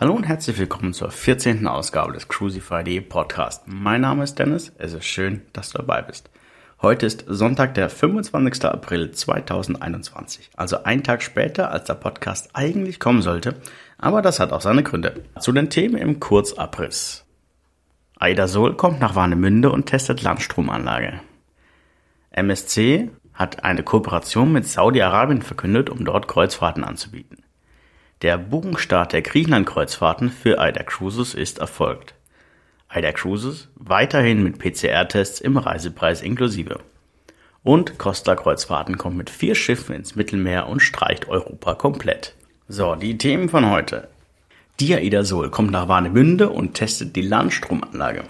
Hallo und herzlich willkommen zur 14. Ausgabe des Crucify.de Podcast. Mein Name ist Dennis, es ist schön, dass du dabei bist. Heute ist Sonntag, der 25. April 2021, also ein Tag später, als der Podcast eigentlich kommen sollte, aber das hat auch seine Gründe. Zu den Themen im Kurzabriss. Aida Sol kommt nach Warnemünde und testet Landstromanlage. MSC hat eine Kooperation mit Saudi-Arabien verkündet, um dort Kreuzfahrten anzubieten. Der Buchungsstart der Griechenland-Kreuzfahrten für AIDA Cruises ist erfolgt. AIDA Cruises weiterhin mit PCR-Tests im Reisepreis inklusive. Und Costa Kreuzfahrten kommt mit vier Schiffen ins Mittelmeer und streicht Europa komplett. So, die Themen von heute. Die AIDA Sol kommt nach Warnemünde und testet die Landstromanlage.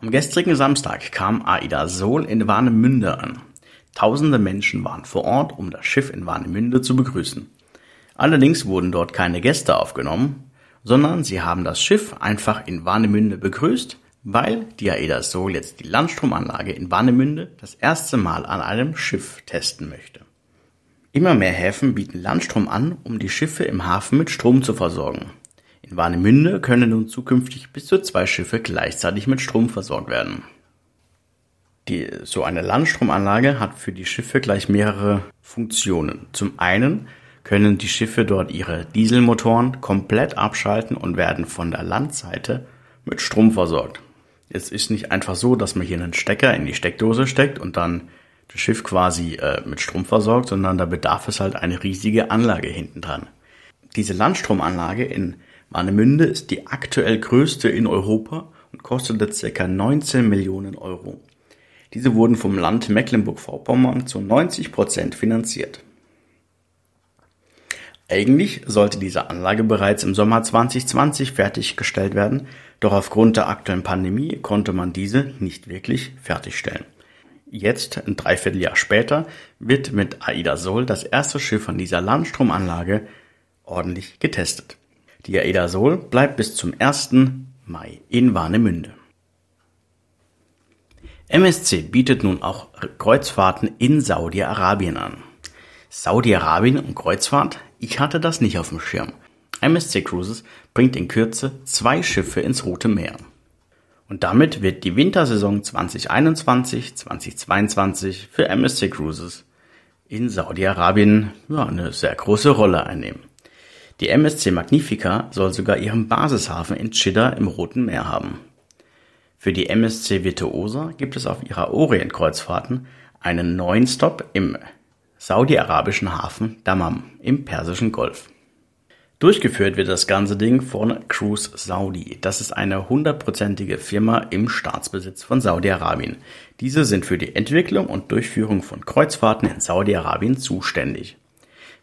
Am gestrigen Samstag kam AIDA Sol in Warnemünde an. Tausende Menschen waren vor Ort, um das Schiff in Warnemünde zu begrüßen. Allerdings wurden dort keine Gäste aufgenommen, sondern sie haben das Schiff einfach in Warnemünde begrüßt, weil die Aeda Sol jetzt die Landstromanlage in Warnemünde das erste Mal an einem Schiff testen möchte. Immer mehr Häfen bieten Landstrom an, um die Schiffe im Hafen mit Strom zu versorgen. In Warnemünde können nun zukünftig bis zu zwei Schiffe gleichzeitig mit Strom versorgt werden. Die, so eine Landstromanlage hat für die Schiffe gleich mehrere Funktionen. Zum einen können die Schiffe dort ihre Dieselmotoren komplett abschalten und werden von der Landseite mit Strom versorgt. Es ist nicht einfach so, dass man hier einen Stecker in die Steckdose steckt und dann das Schiff quasi äh, mit Strom versorgt, sondern da bedarf es halt eine riesige Anlage hinten dran. Diese Landstromanlage in Warnemünde ist die aktuell größte in Europa und kostete ca. 19 Millionen Euro. Diese wurden vom Land Mecklenburg-Vorpommern zu 90 Prozent finanziert. Eigentlich sollte diese Anlage bereits im Sommer 2020 fertiggestellt werden, doch aufgrund der aktuellen Pandemie konnte man diese nicht wirklich fertigstellen. Jetzt, ein Dreivierteljahr später, wird mit AIDA Sol das erste Schiff an dieser Landstromanlage ordentlich getestet. Die AIDA Sol bleibt bis zum 1. Mai in Warnemünde. MSC bietet nun auch Kreuzfahrten in Saudi-Arabien an. Saudi-Arabien und Kreuzfahrt ich hatte das nicht auf dem Schirm. MSC Cruises bringt in Kürze zwei Schiffe ins Rote Meer. Und damit wird die Wintersaison 2021-2022 für MSC Cruises in Saudi-Arabien ja, eine sehr große Rolle einnehmen. Die MSC Magnifica soll sogar ihren Basishafen in Chidda im Roten Meer haben. Für die MSC Virtuosa gibt es auf ihrer Orient-Kreuzfahrten einen neuen Stop im saudi-arabischen Hafen Dammam im Persischen Golf. Durchgeführt wird das ganze Ding von Cruise Saudi. Das ist eine hundertprozentige Firma im Staatsbesitz von Saudi-Arabien. Diese sind für die Entwicklung und Durchführung von Kreuzfahrten in Saudi-Arabien zuständig.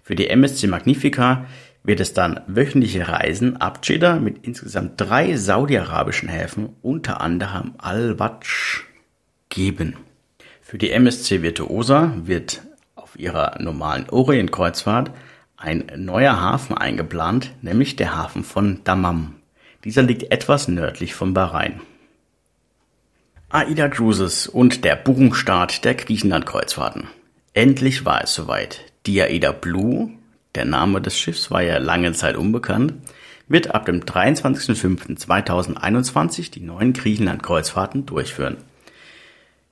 Für die MSC Magnifica wird es dann wöchentliche Reisen ab Jeddah mit insgesamt drei saudi-arabischen Häfen, unter anderem Al-Watsch, geben. Für die MSC Virtuosa wird ihrer normalen Orient-Kreuzfahrt ein neuer Hafen eingeplant, nämlich der Hafen von Dammam. Dieser liegt etwas nördlich von Bahrain. AIDA Cruises und der Buchungsstart der Griechenland-Kreuzfahrten. Endlich war es soweit. Die AIDA Blue, der Name des Schiffs war ja lange Zeit unbekannt, wird ab dem 23.05.2021 die neuen Griechenland-Kreuzfahrten durchführen.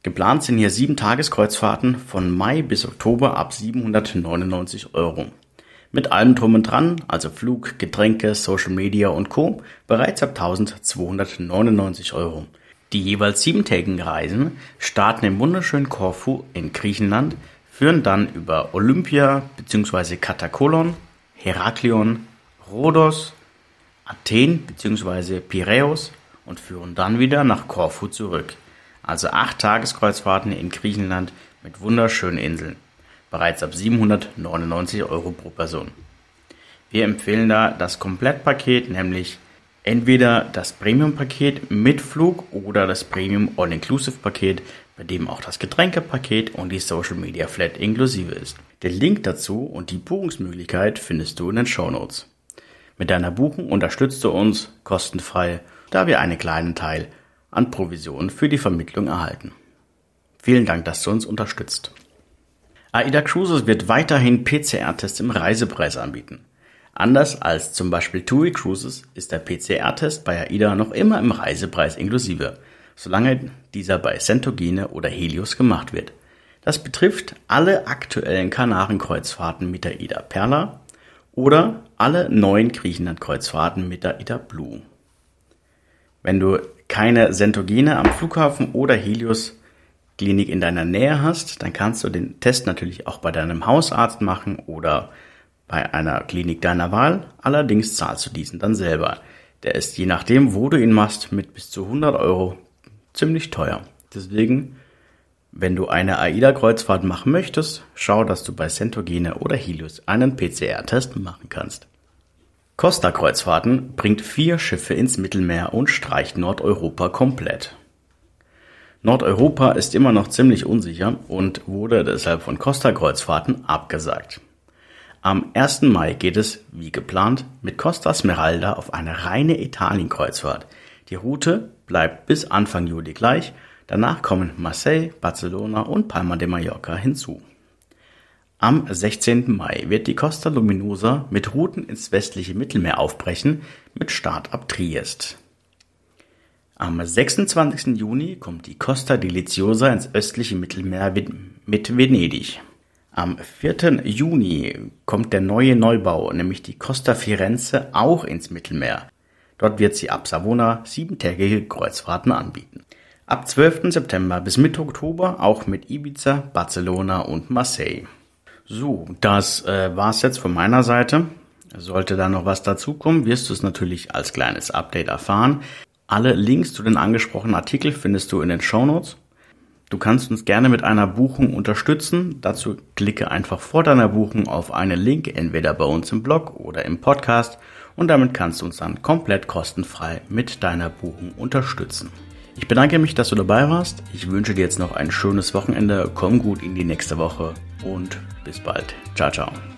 Geplant sind hier sieben Tageskreuzfahrten von Mai bis Oktober ab 799 Euro. Mit allem drum und dran, also Flug, Getränke, Social Media und Co. bereits ab 1299 Euro. Die jeweils siebentägigen Reisen starten im wunderschönen Korfu in Griechenland, führen dann über Olympia bzw. Katakolon, Heraklion, Rhodos, Athen bzw. Piräus und führen dann wieder nach Korfu zurück also acht Tageskreuzfahrten in Griechenland mit wunderschönen Inseln. Bereits ab 799 Euro pro Person. Wir empfehlen da das Komplettpaket, nämlich entweder das Premium-Paket mit Flug oder das Premium All-Inclusive-Paket, bei dem auch das Getränkepaket und die Social Media Flat inklusive ist. Den Link dazu und die Buchungsmöglichkeit findest du in den Show Notes. Mit deiner Buchung unterstützt du uns kostenfrei, da wir einen kleinen Teil an Provisionen für die Vermittlung erhalten. Vielen Dank, dass du uns unterstützt. AIDA Cruises wird weiterhin PCR-Tests im Reisepreis anbieten. Anders als zum Beispiel TUI Cruises ist der PCR-Test bei AIDA noch immer im Reisepreis inklusive, solange dieser bei Centogene oder Helios gemacht wird. Das betrifft alle aktuellen Kanarenkreuzfahrten mit der AIDA Perla oder alle neuen Griechenland-Kreuzfahrten mit der AIDA Blue. Wenn du keine Centogene am Flughafen oder Helios Klinik in deiner Nähe hast, dann kannst du den Test natürlich auch bei deinem Hausarzt machen oder bei einer Klinik deiner Wahl. Allerdings zahlst du diesen dann selber. Der ist je nachdem, wo du ihn machst, mit bis zu 100 Euro ziemlich teuer. Deswegen, wenn du eine AIDA-Kreuzfahrt machen möchtest, schau, dass du bei Centogene oder Helios einen PCR-Test machen kannst. Costa Kreuzfahrten bringt vier Schiffe ins Mittelmeer und streicht Nordeuropa komplett. Nordeuropa ist immer noch ziemlich unsicher und wurde deshalb von Costa Kreuzfahrten abgesagt. Am 1. Mai geht es, wie geplant, mit Costa Smeralda auf eine reine Italienkreuzfahrt. Die Route bleibt bis Anfang Juli gleich, danach kommen Marseille, Barcelona und Palma de Mallorca hinzu. Am 16. Mai wird die Costa Luminosa mit Routen ins westliche Mittelmeer aufbrechen, mit Start ab Triest. Am 26. Juni kommt die Costa Deliziosa ins östliche Mittelmeer mit Venedig. Am 4. Juni kommt der neue Neubau, nämlich die Costa Firenze, auch ins Mittelmeer. Dort wird sie ab Savona siebentägige Kreuzfahrten anbieten. Ab 12. September bis Mitte Oktober auch mit Ibiza, Barcelona und Marseille. So, das äh, war's jetzt von meiner Seite. Sollte da noch was dazukommen, wirst du es natürlich als kleines Update erfahren. Alle Links zu den angesprochenen Artikeln findest du in den Show Notes. Du kannst uns gerne mit einer Buchung unterstützen. Dazu klicke einfach vor deiner Buchung auf einen Link, entweder bei uns im Blog oder im Podcast und damit kannst du uns dann komplett kostenfrei mit deiner Buchung unterstützen. Ich bedanke mich, dass du dabei warst. Ich wünsche dir jetzt noch ein schönes Wochenende. Komm gut in die nächste Woche und bis bald. Ciao, ciao.